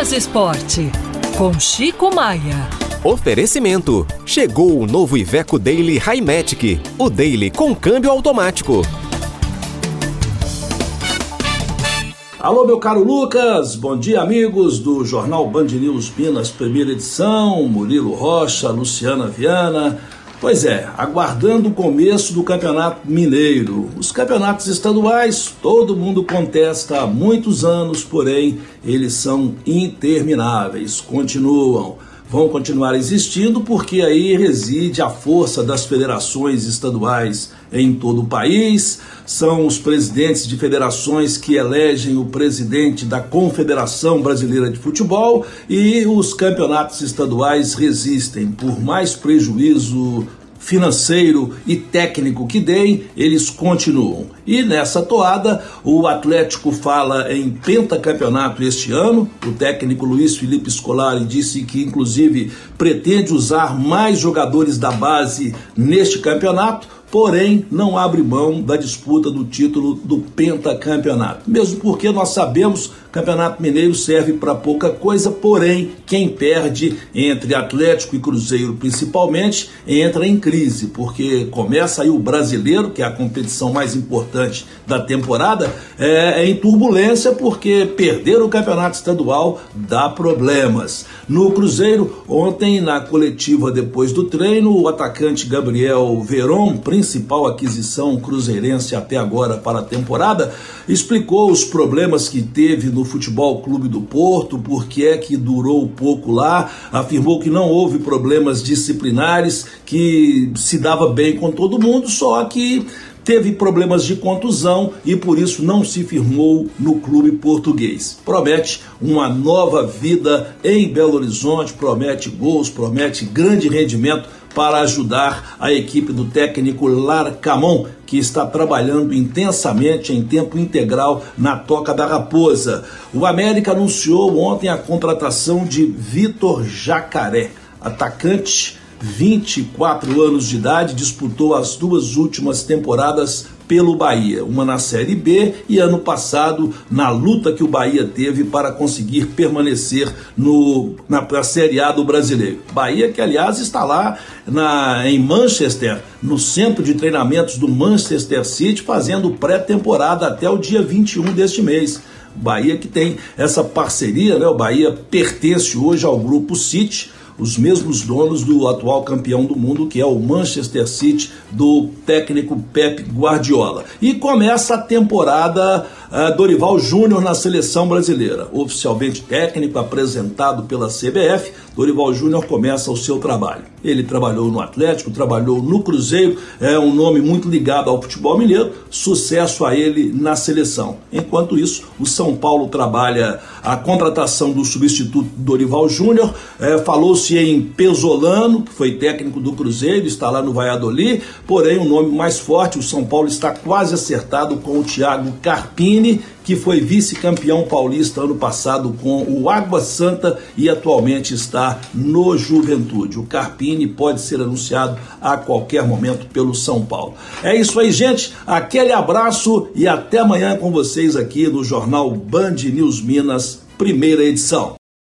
Minas Esporte, com Chico Maia. Oferecimento. Chegou o novo Iveco Daily Highmatic, o Daily com câmbio automático. Alô, meu caro Lucas, bom dia, amigos do Jornal Band News Minas, primeira edição. Murilo Rocha, Luciana Viana. Pois é, aguardando o começo do Campeonato Mineiro. Os campeonatos estaduais, todo mundo contesta há muitos anos, porém, eles são intermináveis, continuam vão continuar existindo porque aí reside a força das federações estaduais em todo o país. São os presidentes de federações que elegem o presidente da Confederação Brasileira de Futebol e os campeonatos estaduais resistem por mais prejuízo financeiro e técnico que deem, eles continuam. E nessa toada, o Atlético fala em pentacampeonato este ano. O técnico Luiz Felipe Scolari disse que, inclusive, pretende usar mais jogadores da base neste campeonato porém não abre mão da disputa do título do pentacampeonato. Mesmo porque nós sabemos que o Campeonato Mineiro serve para pouca coisa, porém quem perde entre Atlético e Cruzeiro principalmente entra em crise, porque começa aí o brasileiro, que é a competição mais importante da temporada, é, é em turbulência porque perder o campeonato estadual dá problemas. No Cruzeiro, ontem na coletiva depois do treino, o atacante Gabriel Veron, principal aquisição cruzeirense até agora para a temporada, explicou os problemas que teve no Futebol Clube do Porto, por que é que durou pouco lá, afirmou que não houve problemas disciplinares, que se dava bem com todo mundo, só que teve problemas de contusão e por isso não se firmou no clube português. Promete uma nova vida em Belo Horizonte, promete gols, promete grande rendimento para ajudar a equipe do técnico Larcamon, que está trabalhando intensamente em tempo integral na Toca da Raposa. O América anunciou ontem a contratação de Vitor Jacaré, atacante 24 anos de idade, disputou as duas últimas temporadas pelo Bahia, uma na Série B e ano passado na luta que o Bahia teve para conseguir permanecer no, na, na Série A do Brasileiro. Bahia que, aliás, está lá na, em Manchester, no centro de treinamentos do Manchester City, fazendo pré-temporada até o dia 21 deste mês. Bahia que tem essa parceria, né? O Bahia pertence hoje ao grupo City os mesmos donos do atual campeão do mundo, que é o Manchester City, do técnico Pep Guardiola. E começa a temporada uh, Dorival Júnior na seleção brasileira. Oficialmente técnico, apresentado pela CBF, Dorival Júnior começa o seu trabalho. Ele trabalhou no Atlético, trabalhou no Cruzeiro, é um nome muito ligado ao futebol mineiro, sucesso a ele na seleção. Enquanto isso, o São Paulo trabalha a contratação do substituto Dorival Júnior, é, falou-se em Pesolano, que foi técnico do Cruzeiro, está lá no Valladolid, porém o um nome mais forte, o São Paulo está quase acertado com o Thiago Carpini, que foi vice-campeão paulista ano passado com o Água Santa e atualmente está no Juventude. O Carpini pode ser anunciado a qualquer momento pelo São Paulo. É isso aí, gente. Aquele abraço e até amanhã com vocês aqui no Jornal Band News Minas, primeira edição.